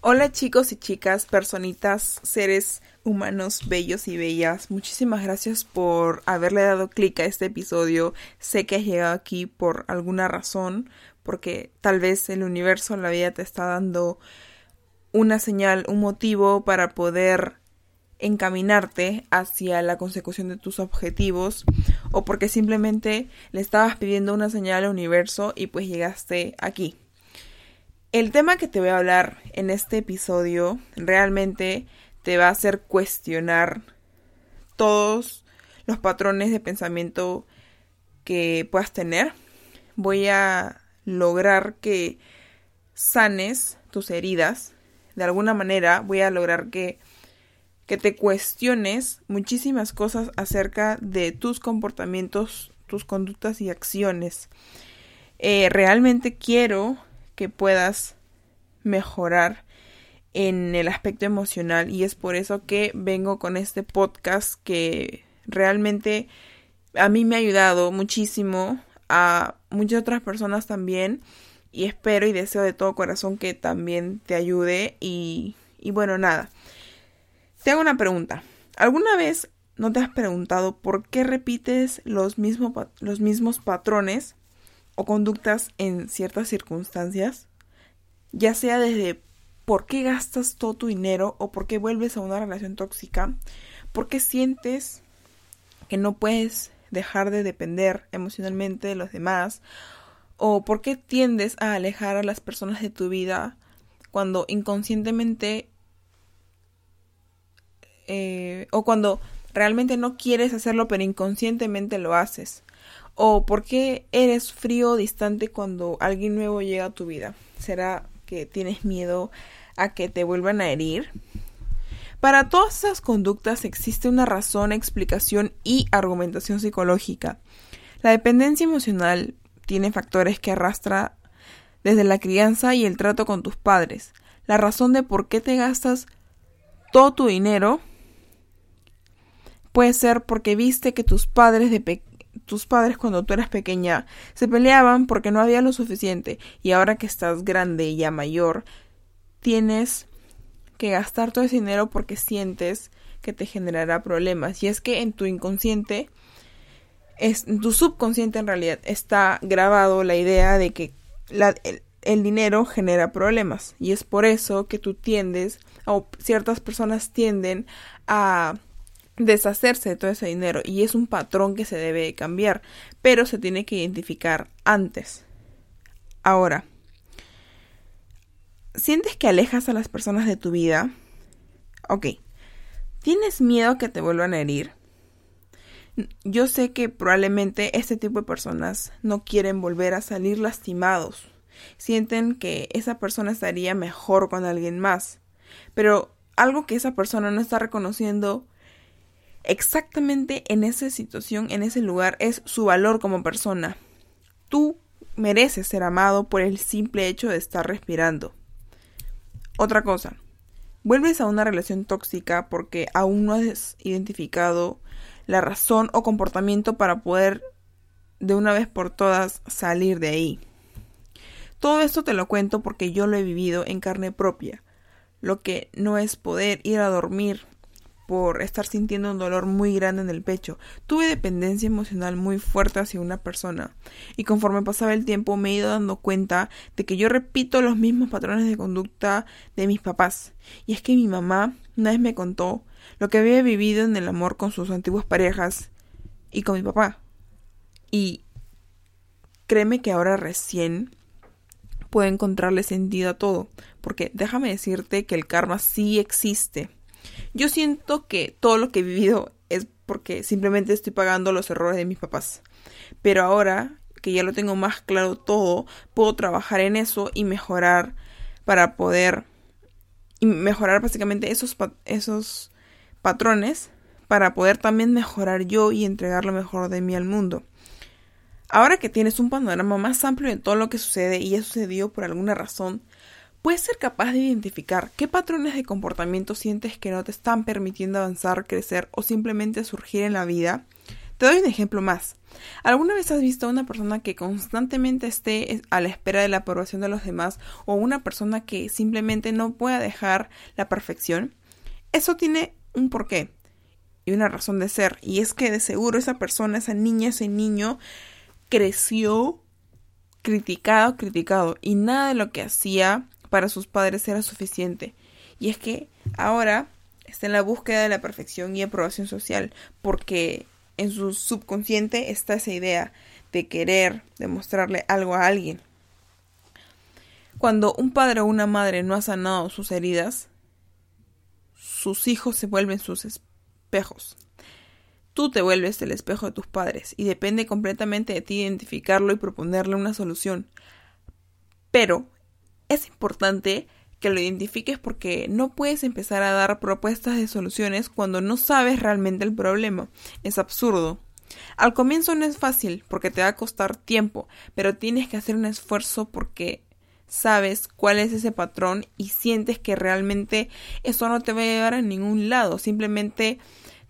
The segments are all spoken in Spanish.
Hola chicos y chicas, personitas, seres humanos bellos y bellas. Muchísimas gracias por haberle dado clic a este episodio. Sé que has llegado aquí por alguna razón, porque tal vez el universo, la vida te está dando una señal, un motivo para poder encaminarte hacia la consecución de tus objetivos o porque simplemente le estabas pidiendo una señal al universo y pues llegaste aquí. El tema que te voy a hablar en este episodio realmente te va a hacer cuestionar todos los patrones de pensamiento que puedas tener. Voy a lograr que sanes tus heridas. De alguna manera voy a lograr que, que te cuestiones muchísimas cosas acerca de tus comportamientos, tus conductas y acciones. Eh, realmente quiero que puedas mejorar en el aspecto emocional. Y es por eso que vengo con este podcast que realmente a mí me ha ayudado muchísimo a muchas otras personas también. Y espero y deseo de todo corazón que también te ayude. Y, bueno nada. Te hago una pregunta. ¿alguna vez no te has preguntado por qué repites los, mismos los mismos patrones o conductas en ciertas circunstancias, ya sea desde por qué gastas todo tu dinero o por qué vuelves a una relación tóxica, por qué sientes que no puedes dejar de depender emocionalmente de los demás, o por qué tiendes a alejar a las personas de tu vida cuando inconscientemente eh, o cuando realmente no quieres hacerlo pero inconscientemente lo haces. ¿O por qué eres frío o distante cuando alguien nuevo llega a tu vida? ¿Será que tienes miedo a que te vuelvan a herir? Para todas esas conductas existe una razón, explicación y argumentación psicológica. La dependencia emocional tiene factores que arrastra desde la crianza y el trato con tus padres. La razón de por qué te gastas todo tu dinero puede ser porque viste que tus padres de, tus padres cuando tú eras pequeña se peleaban porque no había lo suficiente y ahora que estás grande y ya mayor, tienes que gastar todo ese dinero porque sientes que te generará problemas. Y es que en tu inconsciente, es, en tu subconsciente en realidad está grabado la idea de que el dinero genera problemas. Y es por eso que tú tiendes, o ciertas personas tienden a deshacerse de todo ese dinero y es un patrón que se debe cambiar, pero se tiene que identificar antes. Ahora, ¿sientes que alejas a las personas de tu vida? Ok, ¿tienes miedo que te vuelvan a herir? Yo sé que probablemente este tipo de personas no quieren volver a salir lastimados. Sienten que esa persona estaría mejor con alguien más. Pero algo que esa persona no está reconociendo exactamente en esa situación, en ese lugar, es su valor como persona. Tú mereces ser amado por el simple hecho de estar respirando. Otra cosa, vuelves a una relación tóxica porque aún no has identificado la razón o comportamiento para poder de una vez por todas salir de ahí. Todo esto te lo cuento porque yo lo he vivido en carne propia. Lo que no es poder ir a dormir por estar sintiendo un dolor muy grande en el pecho. Tuve dependencia emocional muy fuerte hacia una persona y conforme pasaba el tiempo me he ido dando cuenta de que yo repito los mismos patrones de conducta de mis papás. Y es que mi mamá una vez me contó lo que había vivido en el amor con sus antiguas parejas y con mi papá. Y créeme que ahora recién puedo encontrarle sentido a todo, porque déjame decirte que el karma sí existe yo siento que todo lo que he vivido es porque simplemente estoy pagando los errores de mis papás. Pero ahora que ya lo tengo más claro todo, puedo trabajar en eso y mejorar para poder y mejorar básicamente esos, esos patrones para poder también mejorar yo y entregar lo mejor de mí al mundo. Ahora que tienes un panorama más amplio de todo lo que sucede y ha sucedido por alguna razón, puedes ser capaz de identificar qué patrones de comportamiento sientes que no te están permitiendo avanzar, crecer o simplemente surgir en la vida. Te doy un ejemplo más. ¿Alguna vez has visto a una persona que constantemente esté a la espera de la aprobación de los demás o una persona que simplemente no pueda dejar la perfección? Eso tiene un porqué y una razón de ser y es que de seguro esa persona, esa niña, ese niño creció criticado, criticado y nada de lo que hacía para sus padres era suficiente. Y es que ahora está en la búsqueda de la perfección y aprobación social porque en su subconsciente está esa idea de querer demostrarle algo a alguien. Cuando un padre o una madre no ha sanado sus heridas, sus hijos se vuelven sus espejos. Tú te vuelves el espejo de tus padres y depende completamente de ti identificarlo y proponerle una solución. Pero es importante que lo identifiques porque no puedes empezar a dar propuestas de soluciones cuando no sabes realmente el problema. Es absurdo. Al comienzo no es fácil porque te va a costar tiempo, pero tienes que hacer un esfuerzo porque sabes cuál es ese patrón y sientes que realmente eso no te va a llevar a ningún lado, simplemente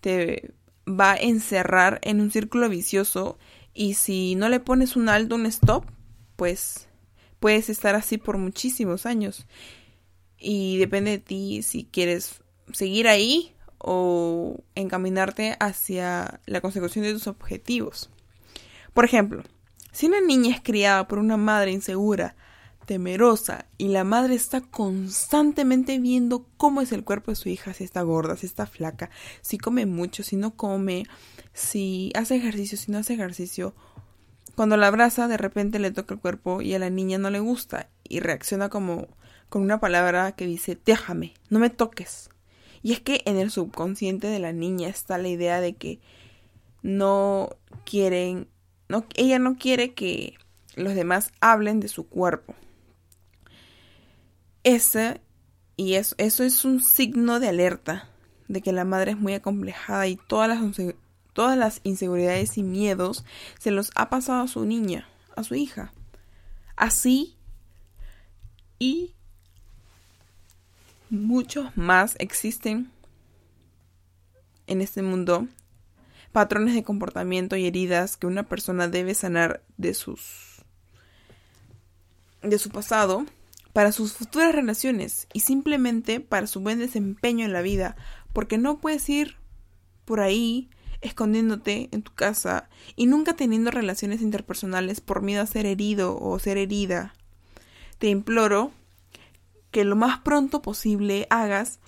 te va a encerrar en un círculo vicioso y si no le pones un alto, un stop, pues puedes estar así por muchísimos años y depende de ti si quieres seguir ahí o encaminarte hacia la consecución de tus objetivos. Por ejemplo, si una niña es criada por una madre insegura, temerosa, y la madre está constantemente viendo cómo es el cuerpo de su hija, si está gorda, si está flaca, si come mucho, si no come, si hace ejercicio, si no hace ejercicio, cuando la abraza de repente le toca el cuerpo y a la niña no le gusta y reacciona como con una palabra que dice déjame, no me toques. Y es que en el subconsciente de la niña está la idea de que no quieren, no, ella no quiere que los demás hablen de su cuerpo. Ese, y eso, eso es un signo de alerta de que la madre es muy acomplejada y todas las, todas las inseguridades y miedos se los ha pasado a su niña, a su hija. Así y muchos más existen en este mundo patrones de comportamiento y heridas que una persona debe sanar de sus de su pasado para sus futuras relaciones y simplemente para su buen desempeño en la vida, porque no puedes ir por ahí escondiéndote en tu casa y nunca teniendo relaciones interpersonales por miedo a ser herido o ser herida. Te imploro que lo más pronto posible hagas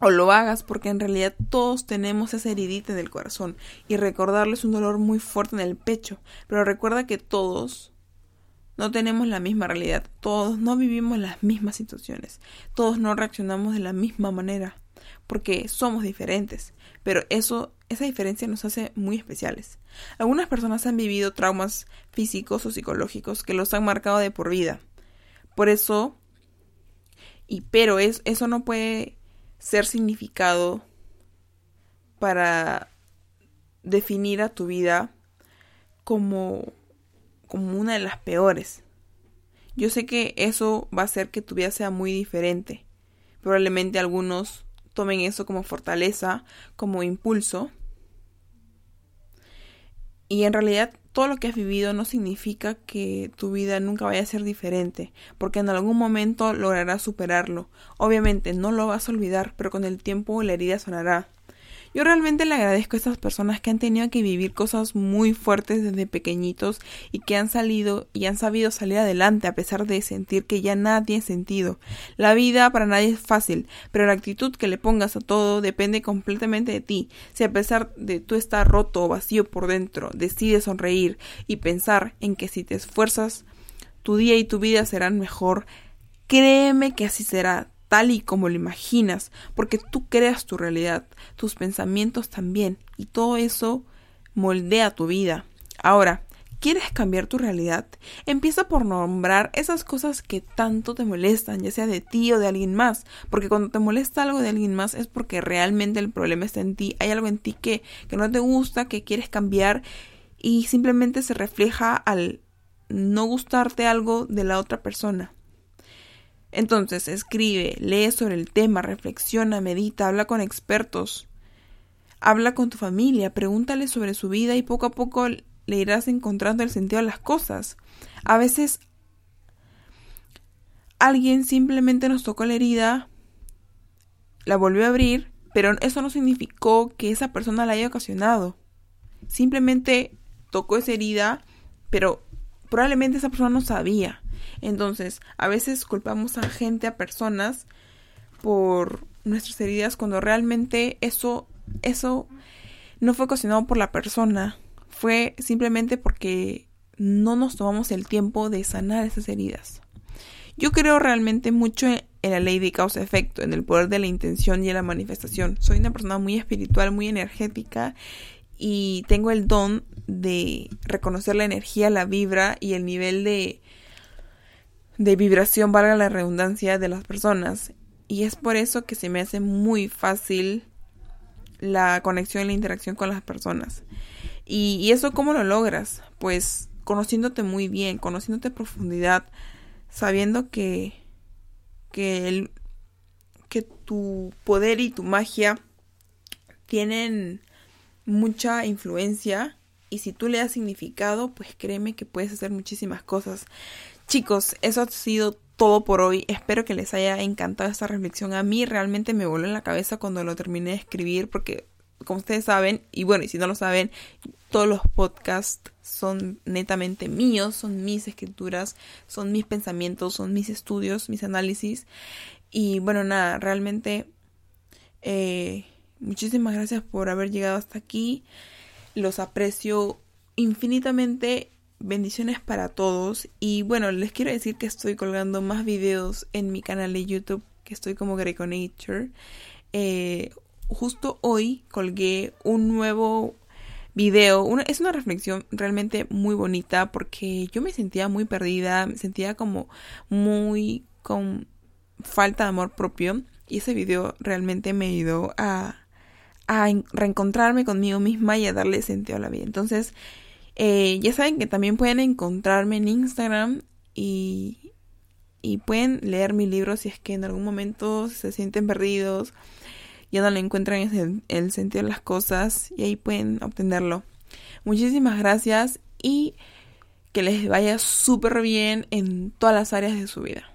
o lo hagas porque en realidad todos tenemos esa heridita en el corazón y recordarles un dolor muy fuerte en el pecho, pero recuerda que todos no tenemos la misma realidad, todos no vivimos las mismas situaciones, todos no reaccionamos de la misma manera, porque somos diferentes, pero eso esa diferencia nos hace muy especiales. Algunas personas han vivido traumas físicos o psicológicos que los han marcado de por vida. Por eso y pero es, eso no puede ser significado para definir a tu vida como, como una de las peores. Yo sé que eso va a hacer que tu vida sea muy diferente. Probablemente algunos tomen eso como fortaleza, como impulso. Y en realidad todo lo que has vivido no significa que tu vida nunca vaya a ser diferente, porque en algún momento lograrás superarlo. Obviamente no lo vas a olvidar, pero con el tiempo la herida sonará. Yo realmente le agradezco a estas personas que han tenido que vivir cosas muy fuertes desde pequeñitos y que han salido y han sabido salir adelante a pesar de sentir que ya nada tiene sentido. La vida para nadie es fácil, pero la actitud que le pongas a todo depende completamente de ti. Si a pesar de tú estar roto o vacío por dentro, decides sonreír y pensar en que si te esfuerzas, tu día y tu vida serán mejor, créeme que así será tal y como lo imaginas, porque tú creas tu realidad, tus pensamientos también, y todo eso moldea tu vida. Ahora, ¿quieres cambiar tu realidad? Empieza por nombrar esas cosas que tanto te molestan, ya sea de ti o de alguien más, porque cuando te molesta algo de alguien más es porque realmente el problema está en ti, hay algo en ti que, que no te gusta, que quieres cambiar y simplemente se refleja al no gustarte algo de la otra persona. Entonces, escribe, lee sobre el tema, reflexiona, medita, habla con expertos. Habla con tu familia, pregúntale sobre su vida y poco a poco le irás encontrando el sentido de las cosas. A veces alguien simplemente nos tocó la herida, la volvió a abrir, pero eso no significó que esa persona la haya ocasionado. Simplemente tocó esa herida, pero probablemente esa persona no sabía. Entonces, a veces culpamos a gente, a personas, por nuestras heridas cuando realmente eso, eso no fue ocasionado por la persona. Fue simplemente porque no nos tomamos el tiempo de sanar esas heridas. Yo creo realmente mucho en, la ley de causa-efecto, en el poder de la intención y en la manifestación. Soy una persona muy espiritual, muy energética y tengo el don de reconocer la energía, la vibra y el nivel de, de vibración, valga la redundancia, de las personas. Y es por eso que se me hace muy fácil la conexión y la interacción con las personas. Y, eso cómo lo logras? Pues conociéndote muy bien, conociéndote a profundidad, sabiendo que, que, el, que tu poder y tu magia tienen mucha influencia y si tú le das significado, pues créeme que puedes hacer muchísimas cosas. Chicos, eso ha sido todo por hoy. Espero que les haya encantado esta reflexión. A mí realmente me voló en la cabeza cuando lo terminé de escribir porque como ustedes saben, y bueno, y si no lo saben, todos los podcasts son netamente míos, son mis escrituras, son mis pensamientos, son mis estudios, mis análisis. Y bueno, nada, realmente eh, muchísimas gracias por haber llegado hasta aquí. Los aprecio infinitamente. Bendiciones para todos. Y bueno, les quiero decir que estoy colgando más videos en mi canal de YouTube, que estoy como Greco Nature. Eh, justo hoy colgué un nuevo video. es una reflexión realmente muy bonita porque yo me sentía muy perdida, me sentía como muy con falta de amor propio y ese video realmente me ayudó a, a reencontrarme conmigo misma y a darle sentido a la vida. Entonces, eh, ya saben que también pueden encontrarme en Instagram y, y pueden leer mi libro si es que en algún momento se sienten perdidos ya no le encuentran el, sentido de las cosas y ahí pueden obtenerlo. Muchísimas gracias y que les vaya súper bien en todas las áreas de su vida.